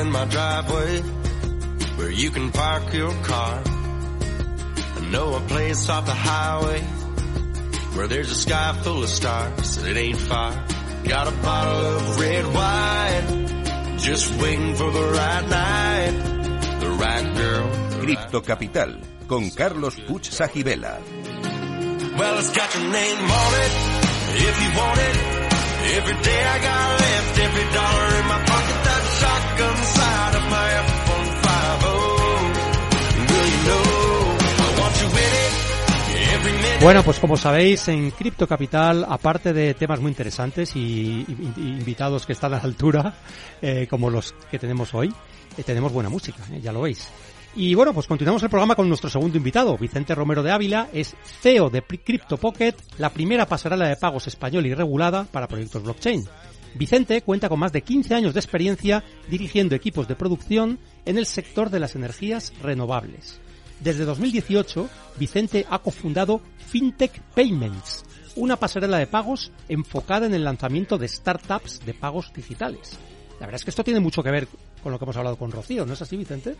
in my driveway where you can park your car. I know a place off the highway where there's a sky full of stars and it ain't far. Got a bottle of red wine just waiting for the right night, the right girl. Cripto Capital con Carlos Puch Sajibela. Well, it's got your name on it if you want it. Every day I got left, every dollar in my pocket, that shotgun side of my F-150. Will you know I want you in it every minute. Bueno, pues como sabéis, en Cripto Capital, aparte de temas muy interesantes y, invitados que están a la altura, eh, como los que tenemos hoy, eh, tenemos buena música, eh, ya lo veis. Y bueno, pues continuamos el programa con nuestro segundo invitado, Vicente Romero de Ávila, es CEO de Crypto Pocket, la primera pasarela de pagos española y regulada para proyectos blockchain. Vicente cuenta con más de 15 años de experiencia dirigiendo equipos de producción en el sector de las energías renovables. Desde 2018, Vicente ha cofundado FinTech Payments, una pasarela de pagos enfocada en el lanzamiento de startups de pagos digitales. La verdad es que esto tiene mucho que ver con lo que hemos hablado con Rocío, ¿no es así, Vicente?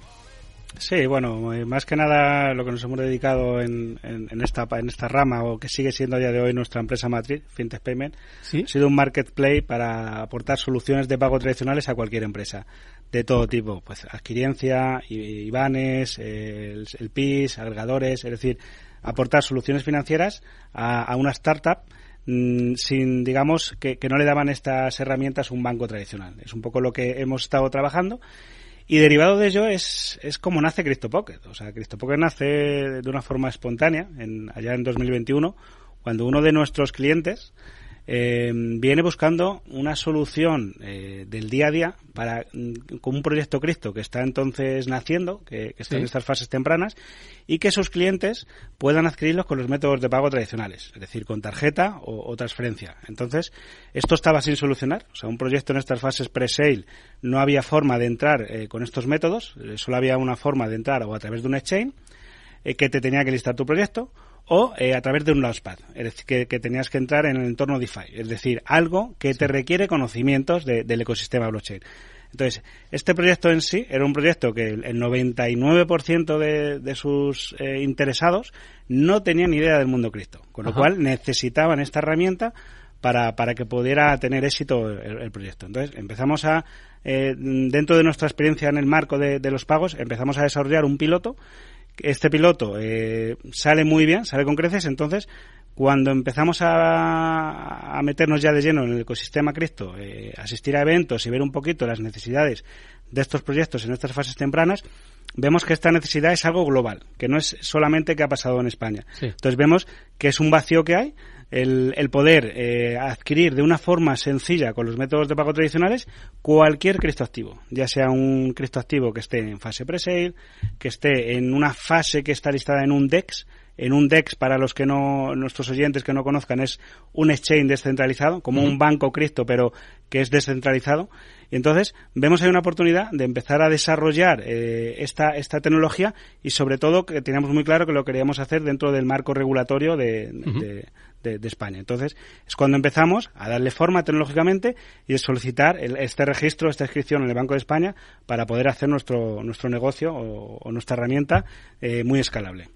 Sí, bueno, eh, más que nada lo que nos hemos dedicado en, en- en esta, en esta rama, o que sigue siendo a día de hoy nuestra empresa matriz, FinTech Payment, Sí. ha sido un marketplace para aportar soluciones de pago tradicionales a cualquier empresa, de todo tipo, pues adquiriencia, IBANES, el, el PIS, agregadores, es decir, aportar soluciones financieras a, a una startup mm, sin, digamos, que, que no le daban estas herramientas un banco tradicional. Es un poco lo que hemos estado trabajando. Y derivado de ello es, es como nace CryptoPocket. O sea, CryptoPocket nace de una forma espontánea, en, allá en 2021, cuando uno de nuestros clientes eh, viene buscando una solución eh, del día a día para mm, con un proyecto Cristo que está entonces naciendo, que, que está Sí. en estas fases tempranas, y que sus clientes puedan adquirirlos con los métodos de pago tradicionales, es decir, con tarjeta o, o transferencia. Entonces, esto estaba sin solucionar. O sea, un proyecto en estas fases pre-sale no había forma de entrar eh, con estos métodos, eh, solo había una forma de entrar o a través de un exchange eh, que te tenía que listar tu proyecto o eh, a través de un Launchpad, es decir, que, que tenías que entrar en el entorno DeFi, es decir, algo que te requiere conocimientos de- del ecosistema blockchain. Entonces, este proyecto en sí era un proyecto que el, el 99% de, de sus eh, interesados no tenían ni idea del mundo cripto, con lo Ajá. cual necesitaban esta herramienta para, para que pudiera tener éxito el, el proyecto. Entonces, empezamos a, eh, dentro de nuestra experiencia en el marco de, de los pagos, empezamos a desarrollar un piloto. Este piloto eh, sale muy bien, sale con creces, entonces cuando empezamos a, a meternos ya de lleno en el ecosistema cripto, eh, asistir a eventos y ver un poquito las necesidades de estos proyectos en estas fases tempranas, vemos que esta necesidad es algo global, que no es solamente que ha pasado en España. Sí. Entonces vemos que es un vacío que hay, el, el poder eh, adquirir de una forma sencilla con los métodos de pago tradicionales cualquier criptoactivo, ya sea un criptoactivo que esté en fase pre-sale, que esté en una fase que está listada en un DEX, en un DEX para los que no, nuestros oyentes que no conozcan, es un exchange descentralizado, como un banco cripto, pero que es descentralizado. Y entonces vemos ahí una oportunidad de empezar a desarrollar eh, esta, esta tecnología y sobre todo que teníamos muy claro que lo queríamos hacer dentro del marco regulatorio de, de- de- de España. Entonces es cuando empezamos a darle forma tecnológicamente y a solicitar el- este registro, esta inscripción en el Banco de España para poder hacer nuestro, nuestro negocio o, o nuestra herramienta eh, muy escalable.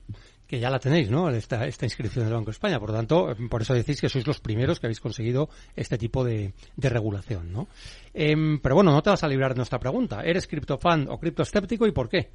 Que ya la tenéis, ¿no? Esta, esta inscripción del Banco de España. Por lo tanto, eh, por eso decís que sois los primeros que habéis conseguido este tipo de, de regulación, ¿no? Em, pero bueno, no te vas a librar de nuestra pregunta. ¿Eres criptofan o criptoescéptico y por qué?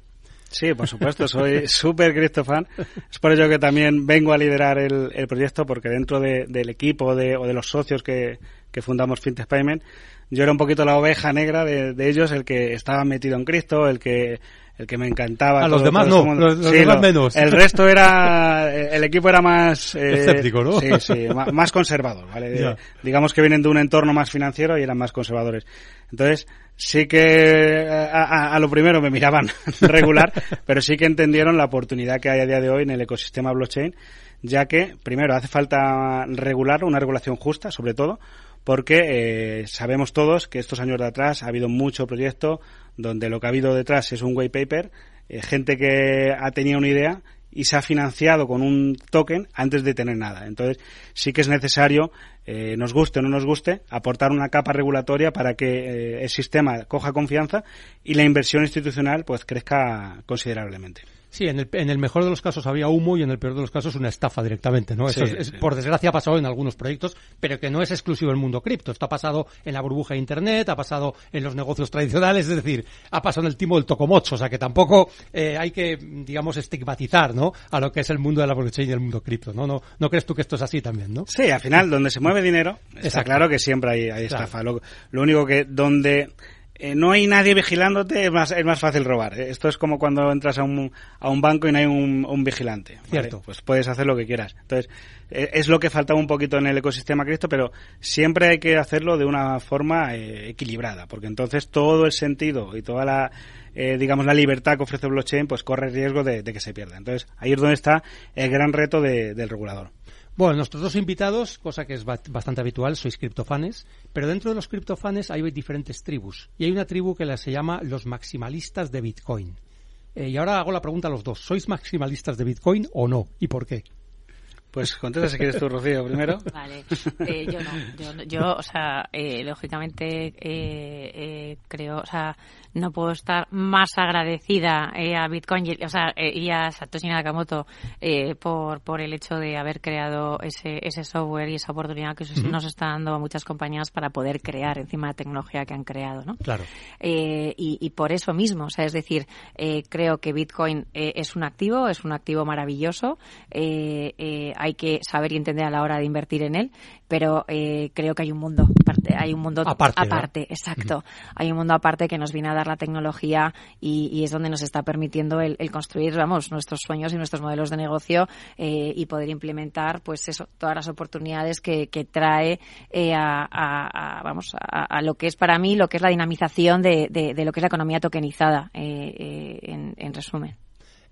Sí, por supuesto, soy súper criptofan. Es por ello que también vengo a liderar el, el proyecto, porque dentro de- del equipo de- o de los socios que, que fundamos FinTech Payment, yo era un poquito la oveja negra de, de ellos, el que estaba metido en Cristo, el que el que me encantaba. A los demás no, los- los Sí, demás menos. El resto era, el equipo era más... eh, Escéptico, ¿no? Sí, sí, más conservador, ¿vale? Digamos que vienen de un entorno más financiero y eran más conservadores. Entonces, sí que a, a- a lo primero me miraban regular, pero sí que entendieron la oportunidad que hay a día de hoy en el ecosistema blockchain, ya que, primero, hace falta regular, una regulación justa, sobre todo, porque eh, sabemos todos que estos años de atrás ha habido mucho proyecto donde lo que ha habido detrás es un white paper, eh, gente que ha tenido una idea y se ha financiado con un token antes de tener nada. Entonces, sí que es necesario, eh, nos guste o no nos guste, aportar una capa regulatoria para que eh, el sistema coja confianza y la inversión institucional pues crezca considerablemente. Sí, en el, en el mejor de los casos había humo y en el peor de los casos una estafa directamente, ¿no? Eso es- por desgracia ha pasado en algunos proyectos, pero que no es exclusivo del mundo cripto. Esto ha pasado en la burbuja de Internet, ha pasado en los negocios tradicionales, es decir, ha pasado en el timo del tocomocho, o sea que tampoco eh, hay que, digamos, estigmatizar, ¿no? A lo que es el mundo de la blockchain y el mundo cripto, ¿no? ¿no? ¿No crees tú que esto es así también, no? Sí, al final, donde se mueve dinero, está Exacto. claro que siempre hay, hay Claro. estafa. Lo, lo único que donde eh, no hay nadie vigilándote es más, es más fácil robar. Eh, Esto es como cuando entras a un, a un banco y no hay un, un vigilante. ¿vale? Cierto. Pues puedes hacer lo que quieras. Entonces, eh, es lo que faltaba un poquito en el ecosistema cripto, pero siempre hay que hacerlo de una forma eh, equilibrada, porque entonces todo el sentido y toda la, eh, digamos, la libertad que ofrece blockchain, pues corre riesgo de, de que se pierda. Entonces, ahí es donde está el gran reto de- del regulador. Bueno, nuestros dos invitados, cosa que es ba- bastante habitual, sois criptofanes, pero dentro de los criptofanes hay diferentes tribus. Y hay una tribu que se llama los maximalistas de Bitcoin. Eh, y ahora hago la pregunta a los dos. ¿Sois maximalistas de Bitcoin o no? ¿Y por qué? Pues contesta si quieres tú, Rocío, primero. Vale, eh, yo no, yo, no- yo, o sea, eh, lógicamente eh, eh, creo, o sea, no puedo estar más agradecida eh, a Bitcoin y, o sea, eh, y a Satoshi Nakamoto eh, por, por el hecho de haber creado ese, ese software y esa oportunidad que nos está dando a muchas compañías para poder crear encima de tecnología que han creado, ¿no? Claro. Eh, y, y por eso mismo, o sea, es decir, eh, creo que Bitcoin eh, es un activo, es un activo maravilloso, eh, eh, hay que saber y entender a la hora de invertir en él, pero eh, creo que hay un mundo, aparte, hay un mundo Aparte, ¿no? exacto, hay un mundo aparte que nos viene a dar la tecnología y, y es donde nos está permitiendo el, el construir, vamos, nuestros sueños y nuestros modelos de negocio eh, y poder implementar, pues eso, todas las oportunidades que, que trae eh, a, a- a, vamos, a, a lo que es para mí, lo que es la dinamización de, de- de lo que es la economía tokenizada, eh, eh, en, en resumen.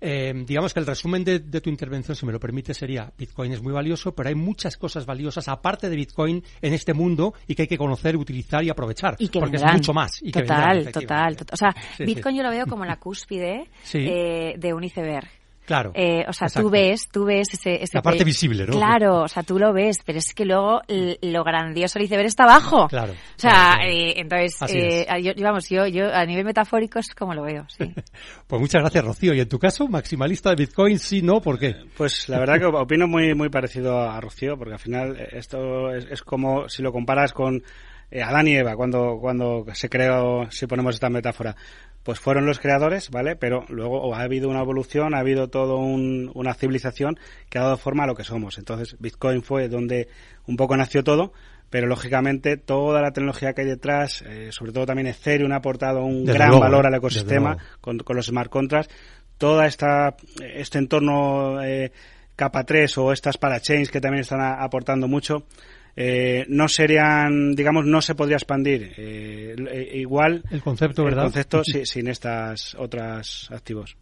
Eh, digamos que el resumen de, de tu intervención, si me lo permite, sería Bitcoin es muy valioso, pero hay muchas cosas valiosas aparte de Bitcoin en este mundo y que hay que conocer, utilizar y aprovechar. Y que porque vendrán. es mucho más. Y que total, vendrán, total, total. O sea, Sí, sí. Bitcoin yo lo veo como la cúspide Sí. eh, de un iceberg. Claro. Eh, o sea, exacto. tú ves, tú ves ese, ese La parte visible, ¿no? Claro, o sea, tú lo ves, pero es que luego lo grandioso del iceberg está abajo. Claro, O sea, claro, claro. eh, entonces, eh, yo, vamos, yo, yo a nivel metafórico es como lo veo, sí. Pues muchas gracias, Rocío. ¿Y en tu caso, maximalista de Bitcoin, sí, no? ¿Por qué? Pues la verdad que opino muy muy parecido a Rocío, porque al final eh, esto es, es como si lo comparas con eh, Adán y Eva cuando cuando se creó, si ponemos esta metáfora, pues fueron los creadores, ¿vale? Pero luego ha habido una evolución, ha habido todo un- una civilización que ha dado forma a lo que somos. Entonces Bitcoin fue donde un poco nació todo. Pero lógicamente toda la tecnología que hay detrás, eh, sobre todo también Ethereum ha aportado un Desde gran luego, valor al desde ecosistema con, con los smart contracts, toda esta este entorno eh, capa 3 o estas parachains que también están a- aportando mucho eh, no serían digamos no se podría expandir eh, eh, igual El concepto, ¿verdad? el concepto si- sin estas otras activos.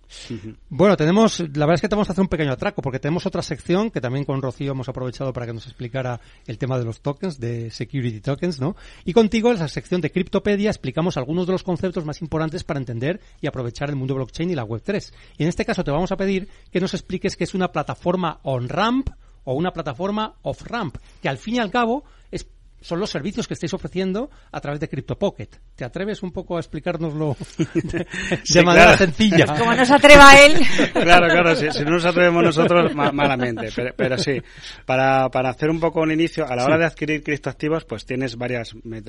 Bueno, tenemos, la verdad es que tenemos que hacer un pequeño atraco, porque tenemos otra sección que también con Rocío hemos aprovechado para que nos explicara el tema de los tokens, de security tokens, ¿no? Y contigo, en la sección de Criptopedia, explicamos algunos de los conceptos más importantes para entender y aprovechar el mundo blockchain y la Web3. Y en este caso te vamos a pedir que nos expliques qué es una plataforma on-ramp o una plataforma off-ramp, que al fin y al cabo es son los servicios que estáis ofreciendo a través de CryptoPocket. ¿Te atreves un poco a explicárnoslo de, de Sí, manera claro. sencilla? Como no se atreva él. claro, claro, si, si no nos atrevemos nosotros, ma- malamente. Pero, pero sí, para, para hacer un poco un inicio, a la hora Sí. de adquirir criptoactivos, pues tienes varias met-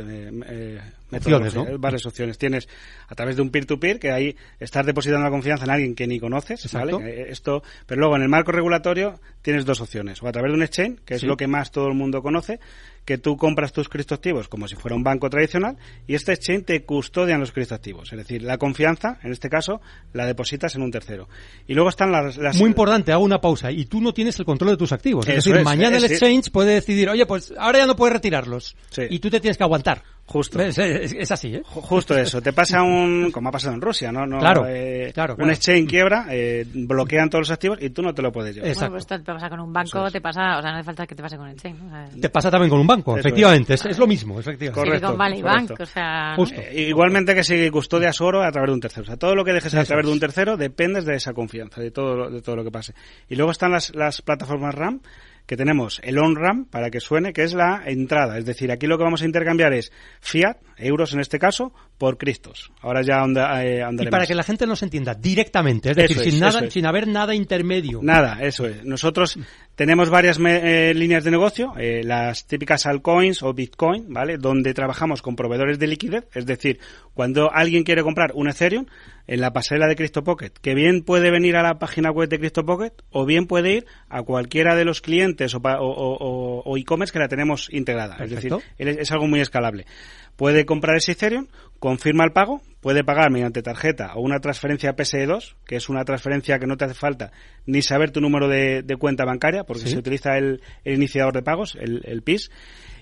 eh, Opciones, varias opciones. Tienes a través de un peer-to-peer, que ahí estás depositando la confianza en alguien que ni conoces. ¿vale? Eh, Esto, pero luego en el marco regulatorio tienes dos opciones. O a través de un exchange, que es Sí. lo que más todo el mundo conoce, que tú compras tus criptoactivos como si fuera un banco tradicional y este exchange te custodian los criptoactivos. Es decir, la confianza, en este caso, la depositas en un tercero. Y luego están las... las- Muy importante, hago una pausa. Y tú no tienes el control de tus activos. Es Eso decir, es, mañana es el exchange puede decidir, oye, pues ahora ya no puedes retirarlos. Sí. Y tú te tienes que aguantar. Justo. Es, es- es así, ¿eh? Ju- Justo eso, te pasa un, como ha pasado en Rusia, ¿no? no Claro, eh, claro, Un claro. exchange quiebra, eh, bloquean todos los activos y tú no te lo puedes llevar. Exacto. Bueno, pues te pasa con un banco, te pasa, o sea, no hace falta que te pase con el chain. O sea, Te pasa también con un banco, Eso efectivamente. Es. es lo mismo, efectivamente. Correcto, Silicon Valley correcto. Bank, o sea, ¿no? Justo. Eh, Igualmente que si custodias oro a través de un tercero. O sea, todo lo que dejes a través de un tercero dependes de esa confianza, de todo, lo- de todo lo que pase. Y luego están las, las plataformas RAM, que tenemos el on-RAM, para que suene, que es la entrada. Es decir, aquí lo que vamos a intercambiar es fiat, euros en este caso, por cristos. Ahora ya onda, eh, Y andaremos. para que la gente nos entienda directamente, es decir, es, sin, nada, es. sin haber nada intermedio. Nada, eso es. Nosotros tenemos varias eh, líneas de negocio, eh, las típicas altcoins o bitcoin, ¿vale? Donde trabajamos con proveedores de liquidez, es decir, cuando alguien quiere comprar un Ethereum en la pasarela de CryptoPocket, que bien puede venir a la página web de CryptoPocket o bien puede ir a cualquiera de los clientes o, o- o- o- e-commerce que la tenemos integrada. Es decir, es, es algo muy escalable. Puede comprar ese Ethereum, confirma el pago, puede pagar mediante tarjeta o una transferencia PSE2, que es una transferencia que no te hace falta ni saber tu número de, de cuenta bancaria, porque Sí. se utiliza el, el iniciador de pagos, el, el PIS.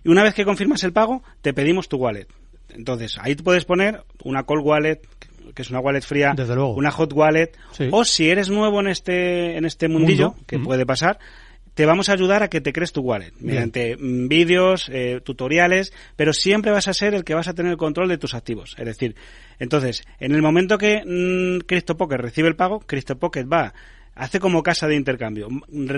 Y una vez que confirmas el pago, te pedimos tu wallet. Entonces, ahí tú puedes poner una cold wallet, que es una wallet fría, Desde luego. una hot wallet, Sí. o si eres nuevo en este, en este mundillo, Mundo. que puede pasar, te vamos a ayudar a que te crees tu wallet mediante mm, vídeos, eh, tutoriales, pero siempre vas a ser el que vas a tener el control de tus activos. Es decir, entonces, en el momento que mm, CryptoPocket recibe el pago, CryptoPocket va, hace como casa de intercambio,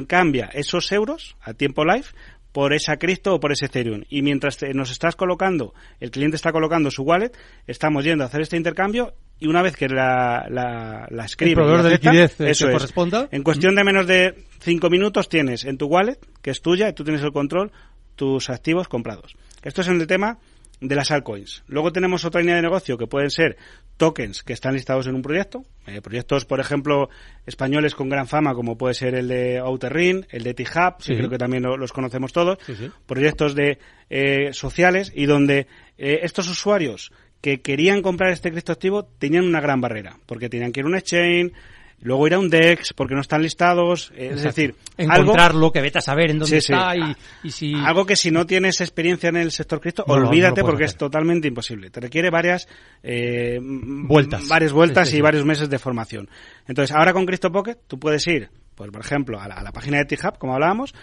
cambia esos euros a tiempo live por esa cripto o por ese Ethereum. Y mientras te- nos estás colocando, el cliente está colocando su wallet, estamos yendo a hacer este intercambio y una vez que la, la, la escribe y proveedor de acepta, liquidez, eh, eso que es. corresponda. En cuestión de menos de cinco minutos tienes en tu wallet, que es tuya, y tú tienes el control, tus activos comprados. Esto es en el tema de las altcoins. Luego tenemos otra línea de negocio que pueden ser tokens que están listados en un proyecto. Eh, proyectos, por ejemplo, españoles con gran fama, como puede ser el de Outer Ring, el de T-Hub, Sí. que creo que también lo- los conocemos todos. Sí, sí. Proyectos de eh, sociales y donde eh, estos usuarios que querían comprar este criptoactivo tenían una gran barrera, porque tenían que ir a un exchange, luego ir a un DEX, porque no están listados. eh, es decir, algo, encontrarlo, que vete a saber en dónde Sí, sí. está y, y si... algo que si no tienes experiencia en el sector cripto, No no olvídate porque hacer. es totalmente imposible. Te requiere varias eh, Vueltas. varias vueltas Sí, y varios meses de formación. Entonces, ahora con CryptoPocket tú puedes ir, pues por ejemplo, a la, a la página de T-Hub, como hablábamos,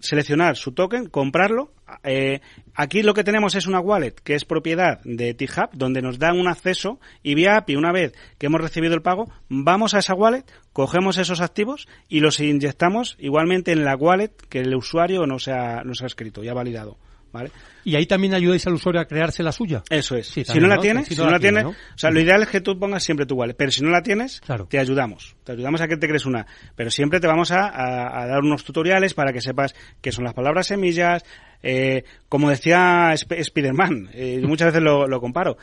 seleccionar su token, comprarlo. Eh, aquí lo que tenemos es una wallet que es propiedad de T-Hub, donde nos da un acceso y vía API, una vez que hemos recibido el pago, vamos a esa wallet, cogemos esos activos y los inyectamos igualmente en la wallet que el usuario nos ha, nos ha escrito y ha validado. ¿Vale? Y ahí también ayudáis al usuario a crearse la suya. Eso es. Sí, si no la ¿no? tienes, Si si no la tienes, o sea, lo ideal es que tú pongas siempre tu wallet, pero si no la tienes, Claro. te ayudamos. Te ayudamos a que te crees una, pero siempre te vamos a, a- a dar unos tutoriales para que sepas qué son las palabras semillas, eh, como decía Sp- Spiderman, eh, muchas veces lo, lo comparo.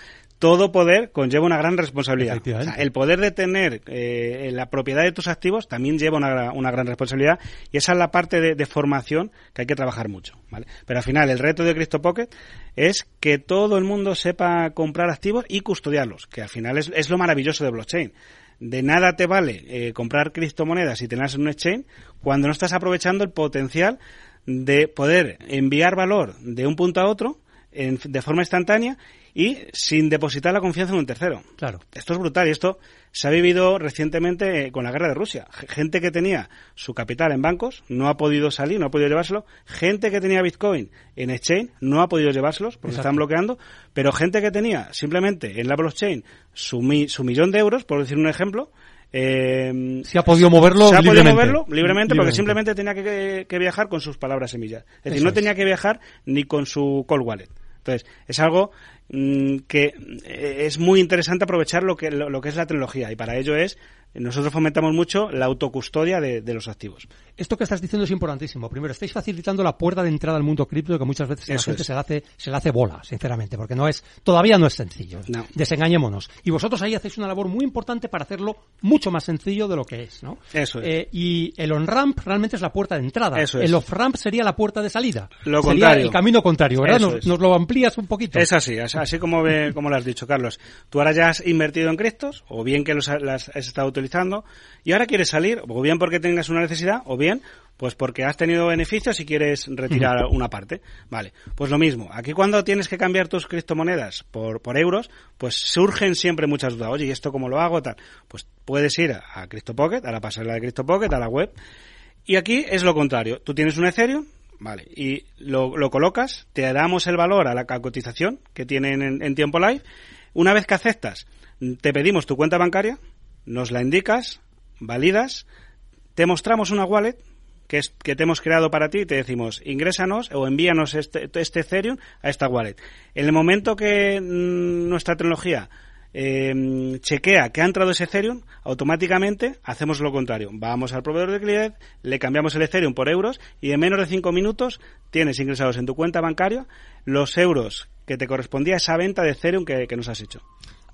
Todo poder conlleva una gran responsabilidad. Efectivamente. O sea, el poder de tener eh, la propiedad de tus activos también lleva una, una gran responsabilidad y esa es la parte de, de formación que hay que trabajar mucho. ¿vale? Pero al final el reto de CryptoPocket es que todo el mundo sepa comprar activos y custodiarlos, que al final es, es lo maravilloso de blockchain. De nada te vale eh, comprar criptomonedas y tenerlas en un exchange cuando no estás aprovechando el potencial de poder enviar valor de un punto a otro en- de forma instantánea y sin depositar la confianza en un tercero. Claro. Esto es brutal y esto se ha vivido recientemente con la guerra de Rusia. Gente que tenía su capital en bancos no ha podido salir, no ha podido llevárselo. Gente que tenía Bitcoin en exchange no ha podido llevárselos porque Exacto. están bloqueando. Pero gente que tenía simplemente en la blockchain su, mi- su millón de euros, por decir un ejemplo, eh, Se ha podido moverlo se ha podido libremente. moverlo libremente porque simplemente tenía que, que viajar con sus palabras semillas. Es decir, no es. tenía que viajar ni con su cold wallet. Entonces, es algo mm, que eh, es muy interesante aprovechar lo que, lo, lo que es la tecnología y para ello es, nosotros fomentamos mucho la autocustodia de, de los activos. Esto que estás diciendo es importantísimo. Primero, estáis facilitando la puerta de entrada al mundo cripto que muchas veces a la gente es. se le hace se le hace bola, sinceramente, porque no es todavía no es sencillo. No. Desengañémonos. Y vosotros ahí hacéis una labor muy importante para hacerlo mucho más sencillo de lo que es, ¿no? Eso es. Eh, y el on-ramp realmente es la puerta de entrada. Eso es. El off-ramp sería la puerta de salida. Lo sería contrario. el camino contrario, ¿verdad? Nos, lo amplías un poquito. Es así, así como, ve- como lo has dicho, Carlos. Tú ahora ya has invertido en criptos, o bien que los las has estado utilizando, y ahora quieres salir, o bien porque tengas una necesidad, o bien bien pues porque has tenido beneficios y quieres retirar una parte. Vale, pues lo mismo. Aquí cuando tienes que cambiar tus criptomonedas por, por euros, pues surgen siempre muchas dudas. Oye, ¿y esto cómo lo hago? Tal. Pues puedes ir a CryptoPocket, a la pasarela de CryptoPocket, a la web. Y aquí es lo contrario. Tú tienes un Ethereum, vale, y lo, lo colocas, te damos el valor a la cotización que tienen en, en tiempo live. Una vez que aceptas, te pedimos tu cuenta bancaria, nos la indicas, validas, te mostramos una wallet que, es, que te hemos creado para ti, te decimos, ingrésanos o envíanos este, este Ethereum a esta wallet. En el momento que mm, nuestra tecnología eh, chequea que ha entrado ese Ethereum, automáticamente hacemos lo contrario. Vamos al proveedor de cliente, le cambiamos el Ethereum por euros y en menos de cinco minutos tienes ingresados en tu cuenta bancaria los euros que te correspondía a esa venta de Ethereum que, que nos has hecho.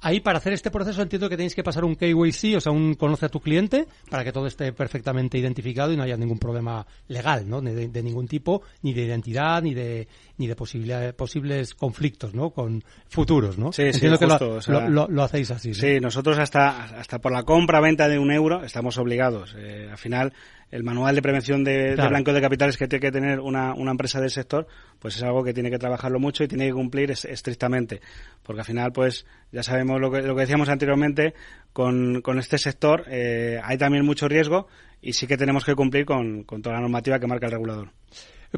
Ahí para hacer este proceso entiendo que tenéis que pasar un KYC, o sea, un conoce a tu cliente, para que todo esté perfectamente identificado y no haya ningún problema legal, ¿no? De, de ningún tipo, ni de identidad, ni de ni de posibilidad, posibles conflictos, ¿no? Con futuros, ¿no? Sí, entiendo sí, que lo, o sea, lo, lo, hacéis así. ¿no? Sí, nosotros hasta hasta por la compra-venta de un euro estamos obligados. Eh, al final el manual de prevención de, claro. de, blanqueo de capitales que tiene que tener una, una, empresa del sector, pues es algo que tiene que trabajarlo mucho y tiene que cumplir es, estrictamente. Porque al final, pues ya sabemos lo que, lo que decíamos anteriormente, con, con este sector eh, hay también mucho riesgo y sí que tenemos que cumplir con, con toda la normativa que marca el regulador.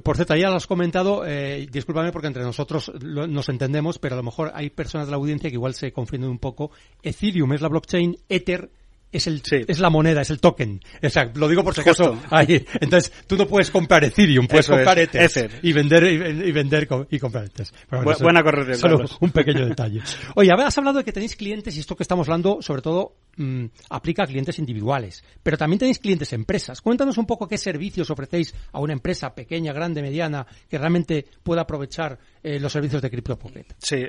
Por cierto, ya lo has comentado, eh, discúlpame porque entre nosotros lo, nos entendemos, pero a lo mejor hay personas de la audiencia que igual se confunden un poco. Ethereum es la blockchain, Ether es el sí. es la moneda, es el token. O sea, lo digo por si acaso. Ahí. Entonces, tú no puedes comprar Ethereum, puedes Eso comprar. Ether, y vender y, y vender y comprar Ether. Bueno, Bu buena corrección. Solo Carlos. un pequeño detalle. Oye, has hablado de que tenéis clientes y esto que estamos hablando, sobre todo, mmm, aplica a clientes individuales, pero también tenéis clientes empresas. Cuéntanos un poco qué servicios ofrecéis a una empresa pequeña, grande, mediana, que realmente pueda aprovechar eh, los servicios de CryptoPocket. Sí,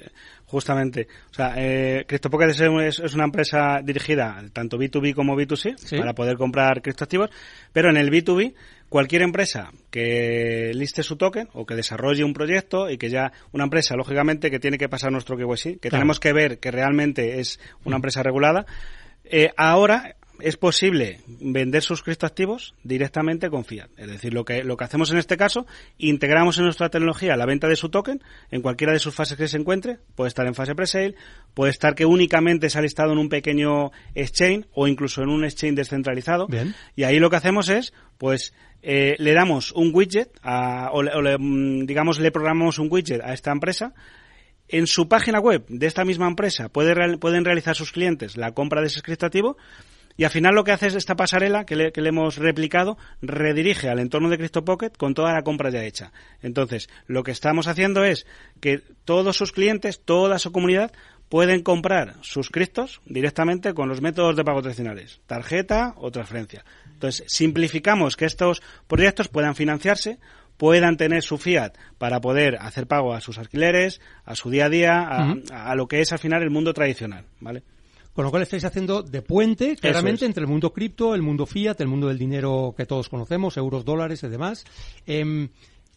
justamente. O sea, eh, CryptoPocket es, es, una empresa dirigida tanto B2B como B2C ¿Sí? para poder comprar criptoactivos, pero en el B2B cualquier empresa que liste su token o que desarrolle un proyecto y que ya una empresa, lógicamente, que tiene que pasar nuestro KYC, que claro. tenemos que ver que realmente es una empresa regulada, eh, ahora es posible vender sus criptoactivos directamente con fiat. Es decir, lo que, lo que hacemos en este caso, integramos en nuestra tecnología la venta de su token en cualquiera de sus fases que se encuentre. Puede estar en fase pre-sale, puede estar que únicamente se ha listado en un pequeño exchange o incluso en un exchange descentralizado. Bien. Y ahí lo que hacemos es, pues, eh, le damos un widget, a, o, le, o le, digamos, le programamos un widget a esta empresa en su página web de esta misma empresa puede, pueden realizar sus clientes la compra de ese criptoactivo y al final lo que hace es esta pasarela que le, que le, hemos replicado redirige al entorno de CryptoPocket con toda la compra ya hecha. Entonces, lo que estamos haciendo es que todos sus clientes, toda su comunidad, pueden comprar sus criptos directamente con los métodos de pago tradicionales, tarjeta o transferencia. Entonces, simplificamos que estos proyectos puedan financiarse puedan tener su fiat para poder hacer pago a sus alquileres, a su día a día, a, uh -huh. a lo que es al final el mundo tradicional, ¿vale? Con lo cual estáis haciendo de puente, claramente, es. entre el mundo cripto, el mundo fiat, el mundo del dinero que todos conocemos, euros, dólares y demás. Eh,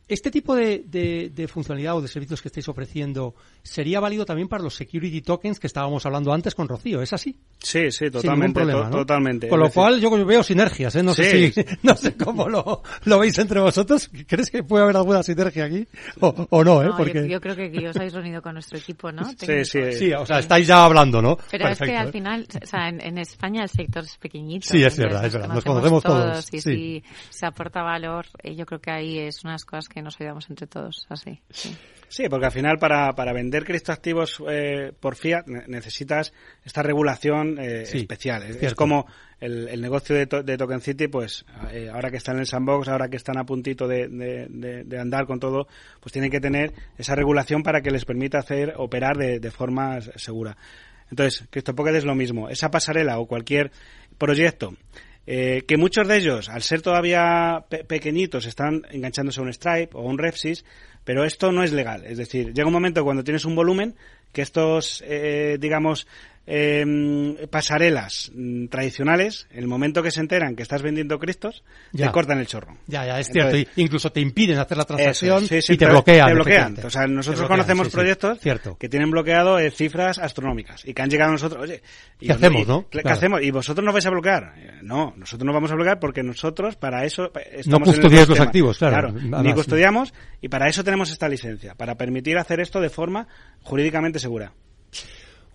este tipo de, de, de, funcionalidad o de servicios que estáis ofreciendo sería válido también para los security tokens que estábamos hablando antes con Rocío, ¿es así? Sí, sí, totalmente. Problema, to, ¿no? Totalmente. Con lo cual yo veo sinergias, ¿eh? No sí. sé si, no sé cómo lo, lo veis entre vosotros. ¿Crees que puede haber alguna sinergia aquí? O, o no, ¿eh? No, Porque... yo, yo, creo que aquí os habéis reunido con nuestro equipo, ¿no? Sí, sí. Sí, o sea, estáis ya hablando, ¿no? Pero Perfecto, es que al final, o sea, en, en, España el sector es pequeñito. Sí, es verdad, es verdad. Nos conocemos todos. todos y sí. si se aporta valor, eh, yo creo que ahí es unas cosas que nos ayudamos entre todos así. Sí. Sí, porque al final para, para vender criptoactivos eh, por fiat necesitas esta regulación eh, sí, especial. Es, es, como el, el negocio de, to, de, Token City, pues eh, ahora que están en el sandbox, ahora que están a puntito de, de, de, andar con todo, pues tienen que tener esa regulación para que les permita hacer operar de, forma segura. Entonces, CryptoPocket es lo mismo. Esa pasarela o cualquier proyecto eh, que muchos de ellos, al ser todavía pe pequeñitos, están enganchándose a un Stripe o a un Repsys, pero esto no es legal. Es decir, llega un momento cuando tienes un volumen que estos, eh, digamos, eh, pasarelas mm, tradicionales, el momento que se enteran que estás vendiendo cristos, Ya. te cortan el chorro. Ya, ya, es Entonces- cierto. Incluso te impiden hacer la transacción Eso es, sí, sí, y te te- bloquean. te bloquean. O sea, nosotros bloquean, conocemos sí, proyectos Cierto. que tienen bloqueado eh, cifras astronómicas y que han llegado a nosotros, oye, y ¿Qué hacemos, y- no? ¿Qué Claro. hacemos? ¿Y vosotros no vais a bloquear? Eh, No, nosotros no vamos a bloquear porque nosotros para eso eh, estamos No custodiáis los activos, claro. ni custodiamos y para eso tenemos esta licencia, para permitir hacer esto de forma jurídicamente segura.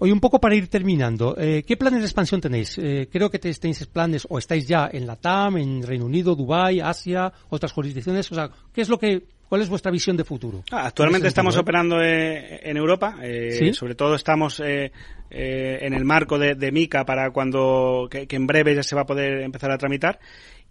Oye, un poco para ir terminando, eh, ¿qué planes de expansión tenéis? Eh, creo que te- tenéis planes o estáis ya en la TAM, en Reino Unido, Dubái, Asia, otras jurisdicciones. O sea, ¿qué es lo que, cuál es vuestra visión de futuro? Ah, actualmente estamos ¿eh? operando eh, en Europa, eh, ¿Sí? sobre todo estamos eh, eh, en el marco de, de MICA para cuando, que, que en breve ya se va a poder empezar a tramitar.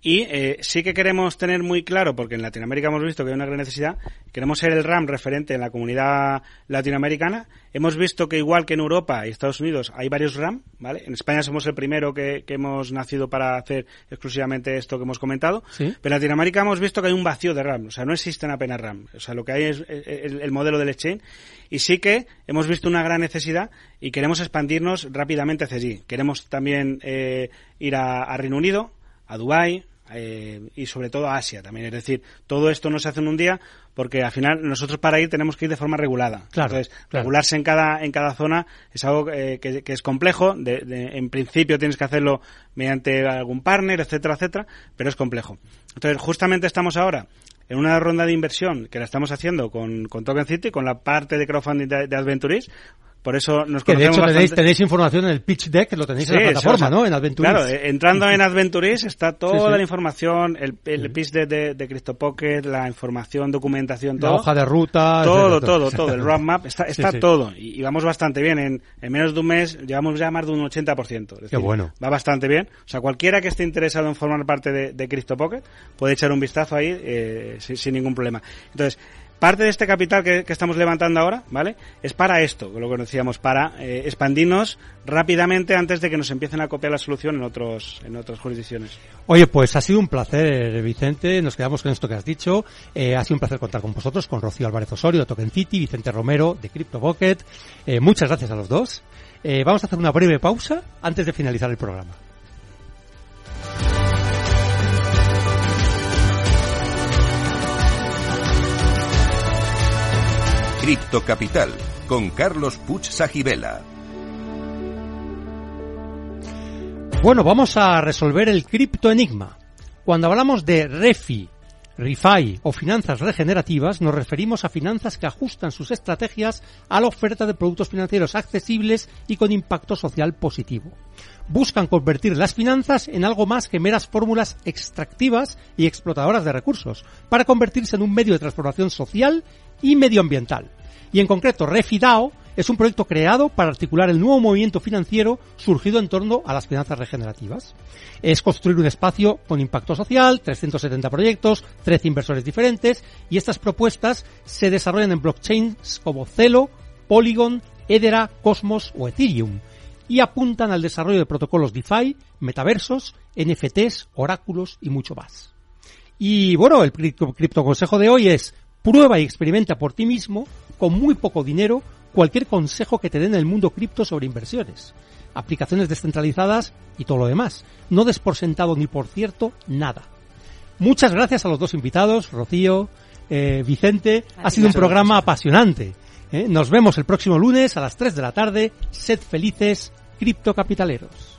Y eh, sí que queremos tener muy claro, porque en Latinoamérica hemos visto que hay una gran necesidad, queremos ser el RAM referente en la comunidad latinoamericana. Hemos visto que igual que en Europa y Estados Unidos hay varios RAM, ¿vale? En España somos el primero que, que hemos nacido para hacer exclusivamente esto que hemos comentado. Sí. Pero en Latinoamérica hemos visto que hay un vacío de RAM, o sea, no existen apenas RAM. O sea, lo que hay es el, el modelo del exchange y sí que hemos visto una gran necesidad y queremos expandirnos rápidamente hacia allí. Queremos también eh, ir a, a Reino Unido, a Dubái eh, y sobre todo a Asia también. Es decir, todo esto no se hace en un día porque al final nosotros para ir tenemos que ir de forma regulada. Claro, Entonces, claro. regularse en cada, en cada zona es algo eh, que, que es complejo. De- de- en principio tienes que hacerlo mediante algún partner, etcétera, etcétera, pero es complejo. Entonces, justamente estamos ahora en una ronda de inversión que la estamos haciendo con, con Token City, con la parte de crowdfunding de, de Adventuris. Por eso nos Que de hecho tenéis, información en el pitch deck, lo tenéis en la plataforma, o sea, ¿no? En Adventuris. Claro, eh, entrando en Adventuris está toda Sí, sí. la información, el, el pitch de, de, de CryptoPocket, la información, documentación, la todo. hoja de ruta. Todo, etcétera, todo, todo. El roadmap está, está todo. Y, y vamos bastante bien. En, en menos de un mes llevamos ya más de un 80%. Es decir, bueno. Va bastante bien. O sea, cualquiera que esté interesado en formar parte de, de CryptoPocket puede echar un vistazo ahí eh, sin, sin ningún problema. Entonces, parte de este capital que, estamos levantando ahora, ¿vale? Es para esto, lo que decíamos, para eh, expandirnos rápidamente antes de que nos empiecen a copiar la solución en otros en otras jurisdicciones. Oye, pues ha sido un placer, Vicente. Nos quedamos con esto que has dicho. Eh, ha sido un placer contar con vosotros, con Rocío Álvarez Osorio de Token City, Vicente Romero de CryptoPocket. Eh, muchas gracias a los dos. Eh, vamos a hacer una breve pausa antes de finalizar el programa. Cripto Capital con Carlos Puch Sajibela. Bueno, vamos a resolver el cripto enigma. Cuando hablamos de REFI, ReFi o finanzas regenerativas, nos referimos a finanzas que ajustan sus estrategias a la oferta de productos financieros accesibles y con impacto social positivo. Buscan convertir las finanzas en algo más que meras fórmulas extractivas y explotadoras de recursos, para convertirse en un medio de transformación social y medioambiental. Y en concreto, RefiDAO es un proyecto creado para articular el nuevo movimiento financiero surgido en torno a las finanzas regenerativas. Es construir un espacio con impacto social, 370 proyectos, 13 inversores diferentes y estas propuestas se desarrollan en blockchains como Celo, Polygon, Edera, Cosmos o Ethereum y apuntan al desarrollo de protocolos DeFi, metaversos, NFTs, oráculos y mucho más. Y bueno, el cripto, cripto consejo de hoy es prueba y experimenta por ti mismo, con muy poco dinero, cualquier consejo que te den en el mundo cripto sobre inversiones, aplicaciones descentralizadas y todo lo demás. No des por sentado ni por cierto nada. Muchas gracias a los dos invitados, Rocío, eh, Vicente. Ha sido un programa apasionante. ¿eh? Nos vemos el próximo lunes a las 3 de la tarde. Sed felices, criptocapitaleros.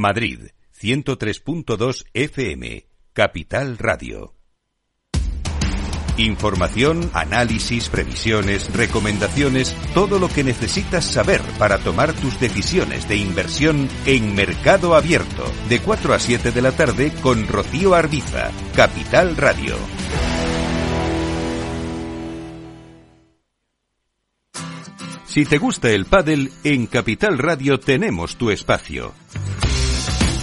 Madrid, 103.2 FM, Capital Radio. Información, análisis, previsiones, recomendaciones, todo lo que necesitas saber para tomar tus decisiones de inversión en Mercado Abierto, de 4 a 7 de la tarde con Rocío Arbiza, Capital Radio. Si te gusta el pádel, en Capital Radio tenemos tu espacio.